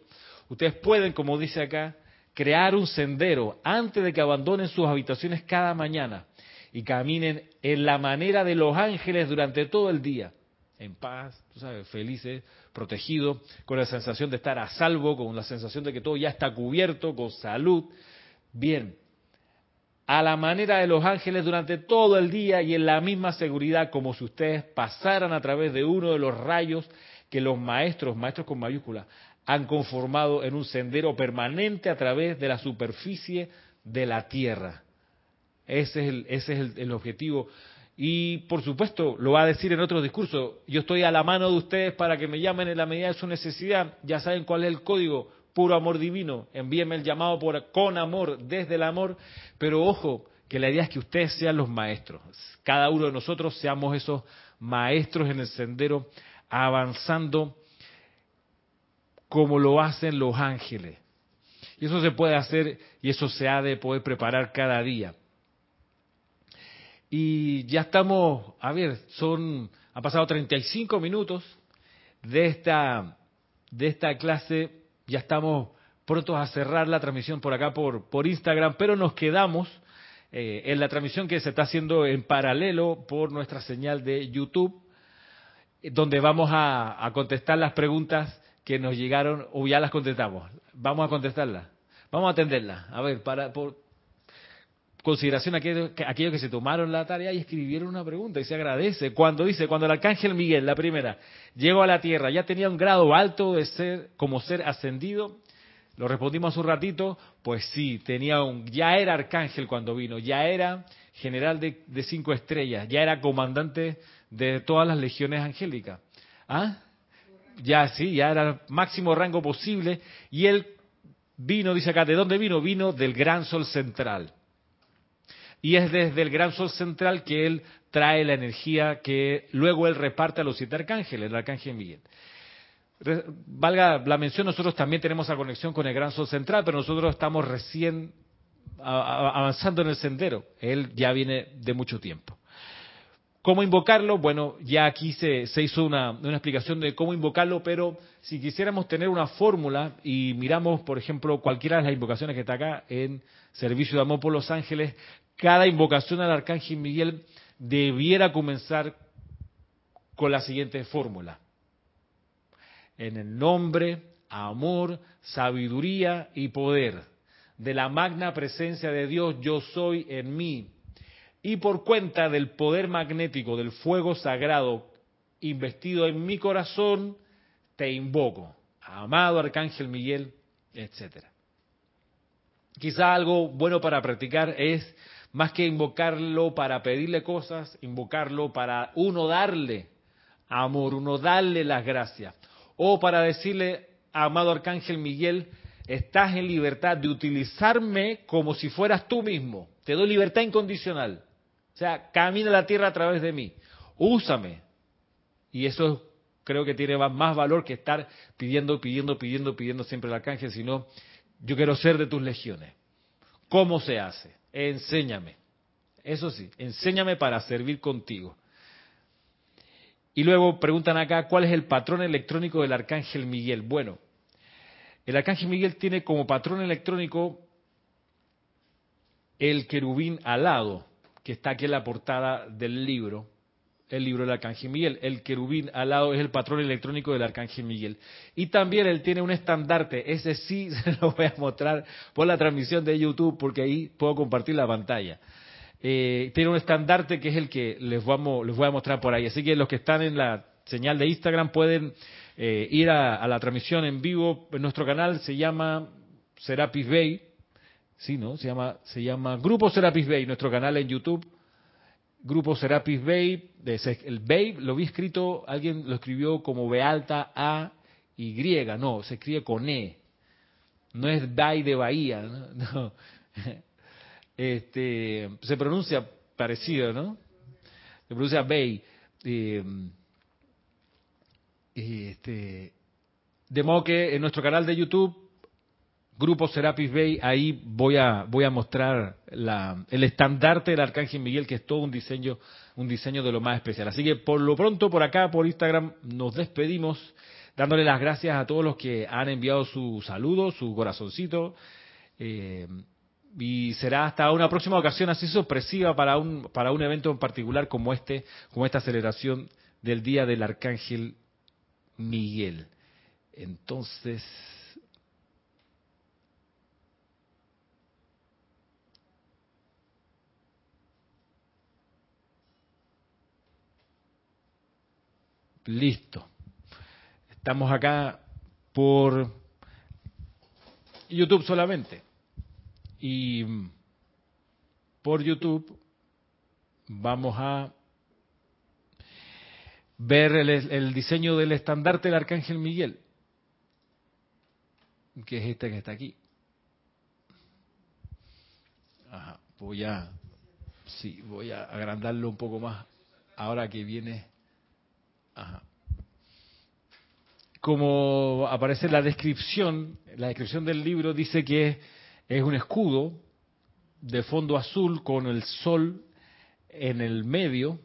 A: ustedes pueden, como dice acá, crear un sendero antes de que abandonen sus habitaciones cada mañana y caminen en la manera de los ángeles durante todo el día, en paz, tú sabes, felices, protegidos, con la sensación de estar a salvo, con la sensación de que todo ya está cubierto, con salud. Bien, a la manera de los ángeles durante todo el día y en la misma seguridad como si ustedes pasaran a través de uno de los rayos que los maestros, maestros con mayúscula, han conformado en un sendero permanente a través de la superficie de la Tierra. Ese es el, ese es el objetivo y por supuesto, lo va a decir en otro discurso, yo estoy a la mano de ustedes para que me llamen en la medida de su necesidad. Ya saben cuál es el código, puro amor divino. Envíenme el llamado con amor, desde el amor. Pero ojo, que la idea es que ustedes sean los maestros. Cada uno de nosotros seamos esos maestros en el sendero, avanzando como lo hacen los ángeles. Y eso se puede hacer y eso se ha de poder preparar cada día. Y ya estamos, a ver, son, ha pasado 35 minutos de esta, de esta clase, ya estamos prontos a cerrar la transmisión por acá por, Instagram, pero nos quedamos eh, en la transmisión que se está haciendo en paralelo por nuestra señal de YouTube, donde vamos a, a contestar las preguntas que nos llegaron o ya las contestamos. Vamos a contestarlas. Vamos a atenderlas. A ver, para por consideración a aquellos, que se tomaron la tarea y escribieron una pregunta y se agradece. Cuando dice, cuando el arcángel Miguel, la primera, llegó a la tierra, ya tenía un grado alto de ser como ser ascendido. Lo respondimos hace un ratito, pues sí, tenía un, ya era arcángel cuando vino, ya era general de, de cinco estrellas, ya era comandante de todas las legiones angélicas. ¿Ah? ya sí, ya era el máximo rango posible, y él vino, dice acá, ¿de dónde vino? Vino del gran sol central. Y es desde el gran sol central que él trae la energía que luego él reparte a los siete arcángeles, el arcángel Miguel. Valga la mención, nosotros también tenemos esa conexión con el gran sol central, pero nosotros estamos recién avanzando en el sendero. Él ya viene de mucho tiempo. ¿Cómo invocarlo? Bueno, ya aquí se, hizo una, explicación de cómo invocarlo, pero si quisiéramos tener una fórmula y miramos, por ejemplo, cualquiera de las invocaciones que está acá en Servicio de Amor por los Ángeles, cada invocación al Arcángel Miguel debiera comenzar con la siguiente fórmula. En el nombre, amor, sabiduría y poder de la magna presencia de Dios, yo soy en mí y por cuenta del poder magnético del fuego sagrado investido en mi corazón, te invoco, amado Arcángel Miguel, etcétera. Quizá algo bueno para practicar es, más que invocarlo para pedirle cosas, invocarlo para uno darle amor, uno darle las gracias. O para decirle, amado Arcángel Miguel, estás en libertad de utilizarme como si fueras tú mismo. Te doy libertad incondicional. O sea, camina la tierra a través de mí. Úsame. Y eso creo que tiene más valor que estar pidiendo, pidiendo, pidiendo, pidiendo siempre el arcángel, sino yo quiero ser de tus legiones. ¿Cómo se hace? Enséñame. Eso sí, enséñame para servir contigo. Y luego preguntan acá, ¿cuál es el patrón electrónico del arcángel Miguel? Bueno, el arcángel Miguel tiene como patrón electrónico el querubín alado que está aquí en la portada del libro, el libro del Arcángel Miguel. El querubín al lado es el patrón electrónico del Arcángel Miguel. Y también él tiene un estandarte, ese sí se lo voy a mostrar por la transmisión de YouTube porque ahí puedo compartir la pantalla. Eh, tiene un estandarte que es el que les, voy a mostrar por ahí. Así que los que están en la señal de Instagram pueden eh, ir a, la transmisión en vivo. Nuestro canal se llama Serapis Bay Sí, ¿no? Se llama, se llama Grupo Serapis Bay, nuestro canal en YouTube. Grupo Serapis Bay, el Bay lo vi escrito, alguien lo escribió como B alta A Y, no, se escribe con E. No es Bay de Bahía, ¿no? Este, se pronuncia parecido, ¿no? Se pronuncia Bay. Eh, este, de modo que en nuestro canal de YouTube Grupo Serapis Bay, ahí voy a, voy a mostrar el estandarte del Arcángel Miguel, que es todo un diseño, un diseño de lo más especial. Así que por lo pronto, por acá, por Instagram, nos despedimos, dándole las gracias a todos los que han enviado su saludo, su corazoncito. Eh, y será hasta una próxima ocasión así sorpresiva para un, para un evento en particular como este, como esta celebración del Día del Arcángel Miguel. Entonces, Listo. Estamos acá por YouTube solamente. Y por YouTube vamos a ver el, diseño del estandarte del Arcángel Miguel, que es este que está aquí. voy a, sí, voy a agrandarlo un poco más ahora que viene como aparece la descripción, la descripción del libro dice que es un escudo de fondo azul con el sol en el medio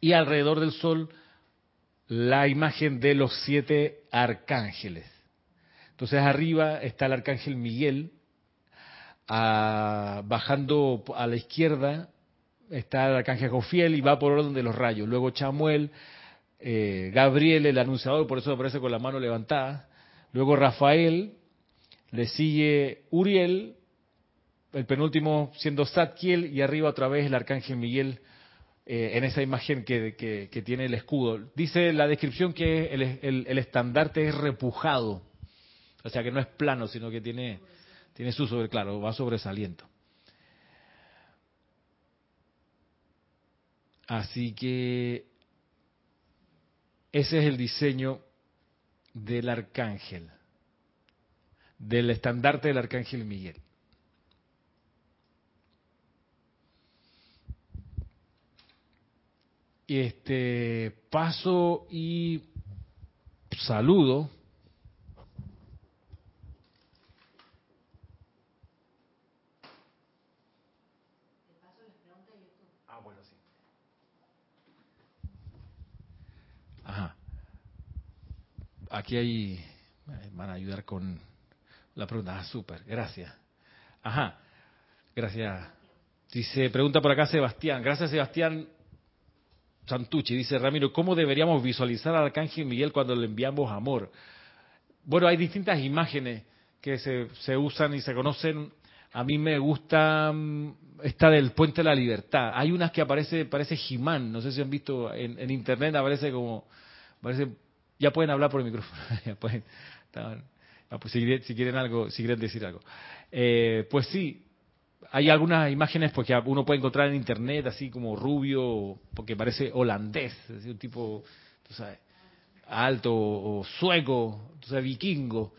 A: y alrededor del sol la imagen de los siete arcángeles. Entonces arriba está el arcángel Miguel, bajando a la izquierda está el arcángel Jofiel y va por orden de los rayos. Luego Chamuel, eh, Gabriel el anunciador, por eso aparece con la mano levantada. Luego Rafael, le sigue Uriel, el penúltimo siendo Satkiel y arriba otra vez el arcángel Miguel eh, en esa imagen que, tiene el escudo. Dice la descripción que el, estandarte es repujado, o sea que no es plano, sino que tiene, tiene su sobre, claro, va sobresaliendo. Así que ese es el diseño del arcángel, del estandarte del arcángel Miguel. este paso y saludo ah bueno sí ajá aquí hay van a ayudar con la pregunta ah súper gracias ajá gracias dice pregunta por acá Sebastián gracias Sebastián Santucci, dice Ramiro, ¿cómo deberíamos visualizar al Arcángel Miguel cuando le enviamos amor? Bueno, hay distintas imágenes que se, usan y se conocen. A mí me gusta mm, esta del Puente de la Libertad. Hay unas que aparece, parece Jimán, no sé si han visto en, internet, aparece como, parece, ya pueden hablar por el micrófono, ya pueden, pues si, quieren algo, si quieren decir algo. Eh, pues sí, hay algunas imágenes porque pues, uno puede encontrar en internet así como rubio, porque parece holandés, un tipo, tú sabes, alto o sueco, tú sabes, vikingo.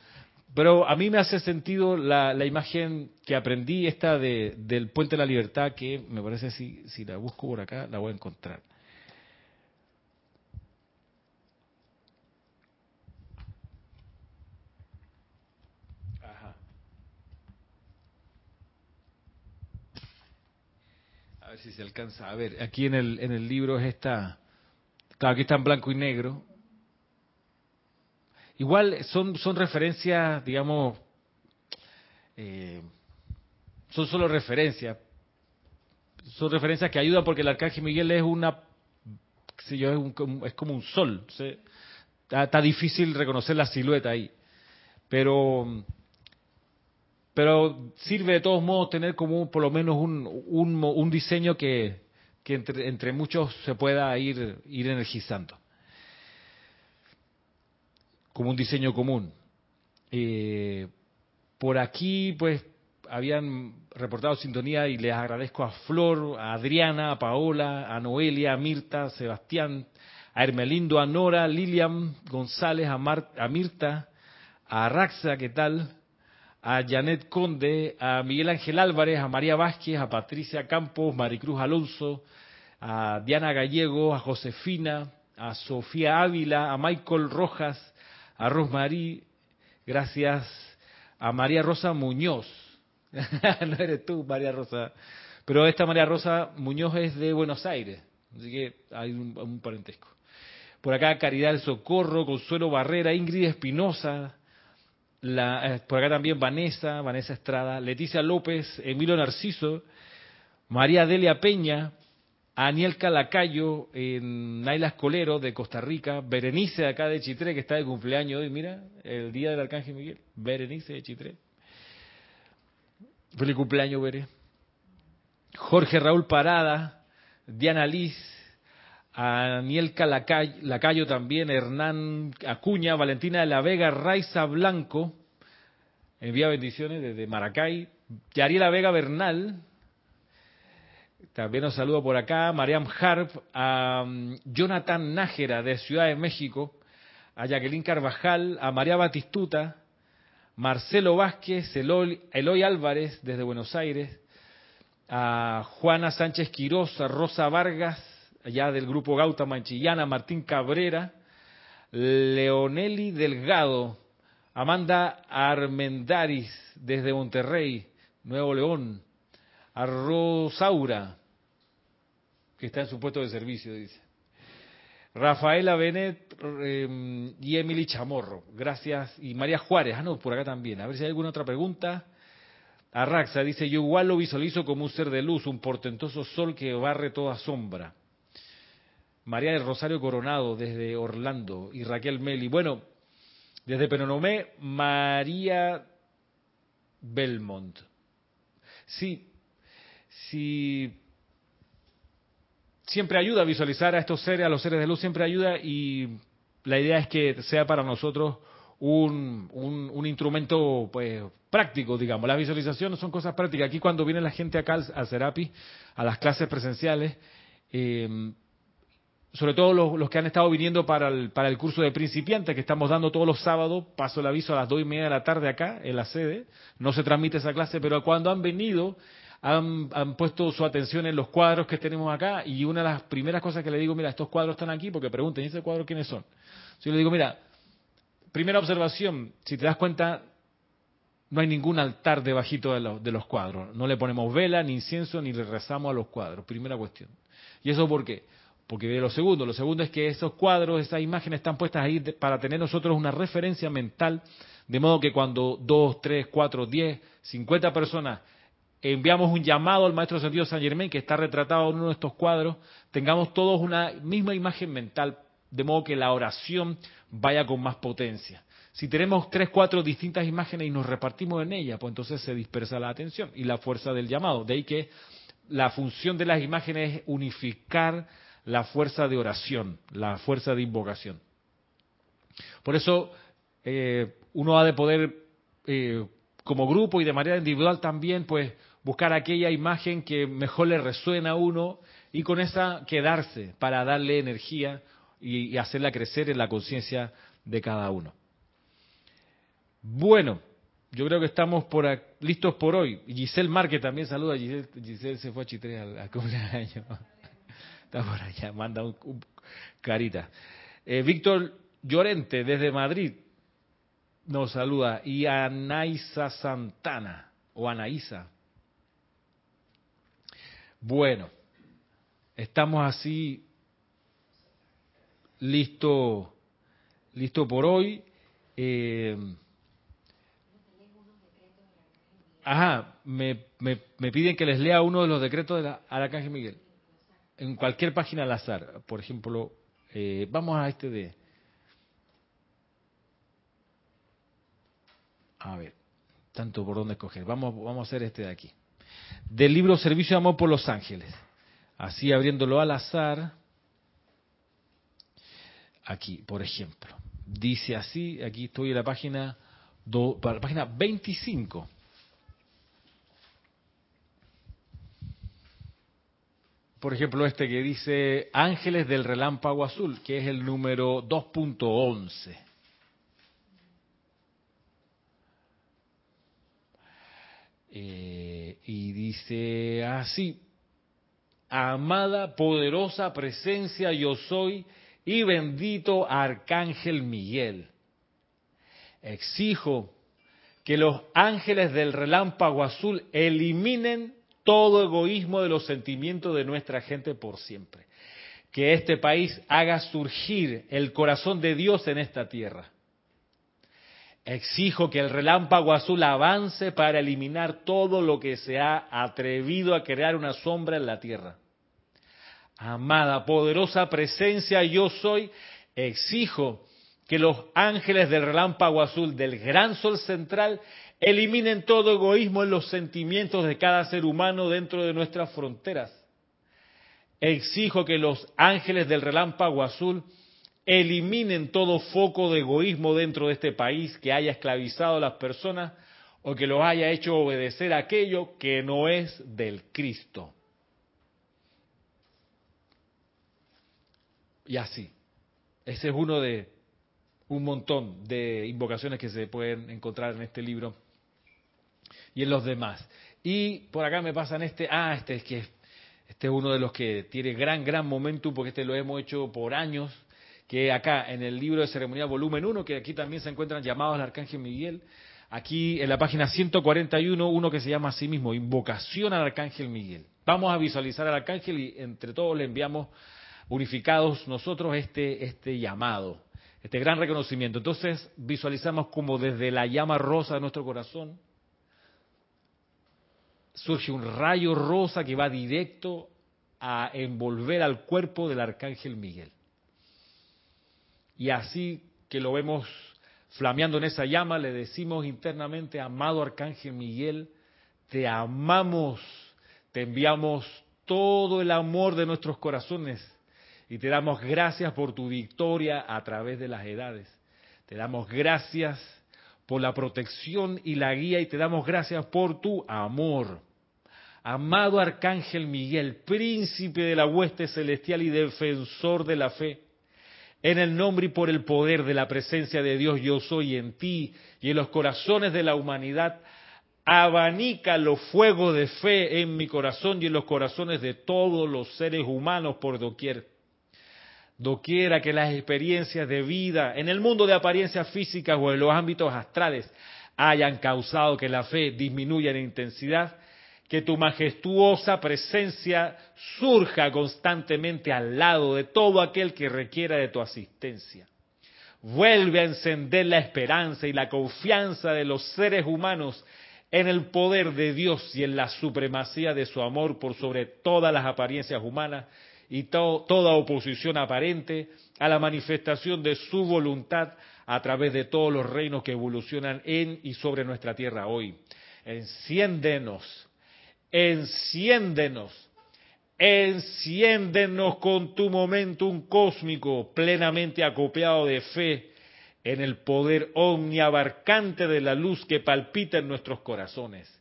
A: Pero a mí me hace sentido la, la imagen que aprendí, esta de, del Puente de la Libertad, que me parece si, si la busco por acá, la voy a encontrar. ver si se alcanza a ver. Aquí en el, en el libro es esta, claro, aquí está en blanco y negro. Igual son, son referencias, digamos, eh, son solo referencias. Son referencias que ayudan porque el arcángel Miguel es una, si yo, es, es como un sol. Está difícil reconocer la silueta ahí. Pero pero sirve de todos modos tener como por lo menos un, un, diseño que, que entre, entre, muchos se pueda ir, ir energizando. Como un diseño común. Eh, por aquí, pues, habían reportado sintonía y les agradezco a Flor, a Adriana, a Paola, a Noelia, a Mirta, a Sebastián, a Hermelindo, a Nora, Lilian González, a, a Mirta, a Raxa, ¿qué tal? A Janet Conde, a Miguel Ángel Álvarez, a María Vázquez, a Patricia Campos, Maricruz Alonso, a Diana Gallego, a Josefina, a Sofía Ávila, a Michael Rojas, a Rosmarí, gracias a María Rosa Muñoz. no eres tú, María Rosa. Pero esta María Rosa Muñoz es de Buenos Aires, así que hay un, un parentesco. Por acá Caridad del Socorro, Consuelo Barrera, Ingrid Espinosa, la, eh, por acá también Vanessa, Vanessa Estrada, Leticia López, Emilio Narciso, María Delia Peña, Aniel Calacayo, Naila Escolero de Costa Rica, Berenice acá de Chitré, que está de cumpleaños hoy, mira, el día del Arcángel Miguel, Berenice de Chitré. Feliz cumpleaños, Bere. Jorge Raúl Parada, Diana Liz, Aniel Lacayo también, Hernán Acuña, Valentina de la Vega, Raiza Blanco, envía bendiciones desde Maracay, Yariela Vega Bernal, también nos saludo por acá, Mariam Harp, a um, Jonathan Nájera de Ciudad de México, a Jacqueline Carvajal, a María Batistuta, Marcelo Vázquez, Eloy, Eloy Álvarez desde Buenos Aires, a Juana Sánchez Quiroz, a Rosa Vargas, allá del grupo Gauta Manchillana, Martín Cabrera, Leoneli Delgado, Amanda Armendaris desde Monterrey, Nuevo León, a Rosaura, que está en su puesto de servicio, dice. Rafaela Benet em, y Emily Chamorro, gracias. Y María Juárez, ah, no, por acá también. A ver si hay alguna otra pregunta. Arraxa dice, yo igual lo visualizo como un ser de luz, un portentoso sol que barre toda sombra. María del Rosario Coronado desde Orlando y Raquel Meli. Bueno, desde Penonomé, María Belmont. Sí, sí, siempre ayuda a visualizar a estos seres, a los seres de luz, siempre ayuda y la idea es que sea para nosotros un, un, instrumento pues práctico, digamos. Las visualizaciones son cosas prácticas. Aquí cuando viene la gente acá al, Serapi, a las clases presenciales, eh, sobre todo los, que han estado viniendo para el, para el curso de principiantes que estamos dando todos los sábados, paso el aviso a las dos y media de la tarde acá en la sede, no se transmite esa clase, pero cuando han venido han, han, puesto su atención en los cuadros que tenemos acá y una de las primeras cosas que le digo, mira, estos cuadros están aquí porque pregunten, ¿y ese cuadro quiénes son? Yo le digo, mira, primera observación, si te das cuenta, no hay ningún altar debajito de, de los cuadros, no le ponemos vela, ni incienso, ni le rezamos a los cuadros, primera cuestión. ¿Y eso por qué? Porque de lo segundo, lo segundo es que esos cuadros, esas imágenes están puestas ahí para tener nosotros una referencia mental, de modo que cuando dos, tres, cuatro, diez, cincuenta personas enviamos un llamado al Maestro Sentido San Germán, que está retratado en uno de estos cuadros, tengamos todos una misma imagen mental, de modo que la oración vaya con más potencia. Si tenemos tres, cuatro distintas imágenes y nos repartimos en ellas, pues entonces se dispersa la atención y la fuerza del llamado. De ahí que la función de las imágenes es unificar la fuerza de oración, la fuerza de invocación. Por eso eh, uno ha de poder, eh, como grupo y de manera individual también, pues buscar aquella imagen que mejor le resuena a uno y con esa quedarse para darle energía y, hacerla crecer en la conciencia de cada uno. Bueno, yo creo que estamos por listos por hoy. Giselle Marque también saluda. Giselle, Giselle se fue a Chitre al cumpleaños. Está por allá, manda un, carita. Eh, Víctor Llorente, desde Madrid, nos saluda. Y Anaísa Santana, o Anaísa. Bueno, estamos así listo, listo por hoy. Eh, ajá, me, me, me, piden que les lea uno de los decretos de la Arcángel Miguel en cualquier página al azar. Por ejemplo, eh, vamos a este de... A ver, tanto por dónde escoger. Vamos, vamos a hacer este de aquí. Del libro Servicio de Amor por los Ángeles. Así abriéndolo al azar. Aquí, por ejemplo. Dice así, aquí estoy en la página, do, página 25. Por ejemplo, este que dice Ángeles del Relámpago Azul, que es el número 2.11. Eh, y dice así, amada, poderosa presencia yo soy y bendito Arcángel Miguel. Exijo que los ángeles del relámpago azul eliminen todo egoísmo de los sentimientos de nuestra gente por siempre. Que este país haga surgir el corazón de Dios en esta tierra. Exijo que el relámpago azul avance para eliminar todo lo que se ha atrevido a crear una sombra en la tierra. Amada, poderosa presencia yo soy, exijo que los ángeles del relámpago azul del gran sol central Eliminen todo egoísmo en los sentimientos de cada ser humano dentro de nuestras fronteras. Exijo que los ángeles del relámpago azul eliminen todo foco de egoísmo dentro de este país que haya esclavizado a las personas o que los haya hecho obedecer aquello que no es del Cristo. Y así. Ese es uno de un montón de invocaciones que se pueden encontrar en este libro y en los demás. Y por acá me pasan este, ah, este es que este es uno de los que tiene gran, gran momentum porque este lo hemos hecho por años, que acá en el libro de ceremonial volumen 1, que aquí también se encuentran llamados al Arcángel Miguel, aquí en la página 141, uno que se llama así mismo, invocación al Arcángel Miguel. Vamos a visualizar al Arcángel y entre todos le enviamos unificados nosotros este, este llamado, este gran reconocimiento. Entonces visualizamos como desde la llama rosa de nuestro corazón surge un rayo rosa que va directo a envolver al cuerpo del arcángel Miguel. Y así que lo vemos flameando en esa llama, le decimos internamente, amado arcángel Miguel, te amamos, te enviamos todo el amor de nuestros corazones y te damos gracias por tu victoria a través de las edades. Te damos gracias por la protección y la guía y te damos gracias por tu amor. Amado Arcángel Miguel, príncipe de la hueste celestial y defensor de la fe, en el nombre y por el poder de la presencia de Dios yo soy en ti y en los corazones de la humanidad, abanica los fuegos de fe en mi corazón y en los corazones de todos los seres humanos por doquier. Doquiera que las experiencias de vida en el mundo de apariencias físicas o en los ámbitos astrales hayan causado que la fe disminuya en intensidad, que tu majestuosa presencia surja constantemente al lado de todo aquel que requiera de tu asistencia. Vuelve a encender la esperanza y la confianza de los seres humanos en el poder de Dios y en la supremacía de su amor por sobre todas las apariencias humanas y toda oposición aparente a la manifestación de su voluntad a través de todos los reinos que evolucionan en y sobre nuestra tierra hoy. Enciéndenos enciéndenos, enciéndenos con tu momentum cósmico plenamente acopiado de fe en el poder omniabarcante de la luz que palpita en nuestros corazones.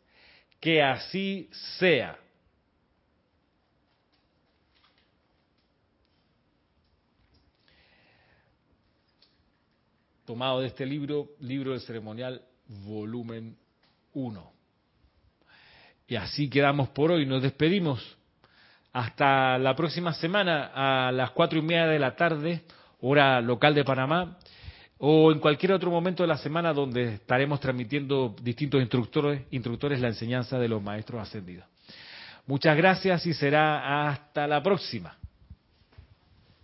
A: Que así sea. Tomado de este libro, libro del ceremonial, volumen 1. Y así quedamos por hoy. Nos despedimos. Hasta la próxima semana a las cuatro y media de la tarde, hora local de Panamá, o en cualquier otro momento de la semana donde estaremos transmitiendo distintos instructores, instructores la enseñanza de los maestros ascendidos. Muchas gracias y será hasta la próxima.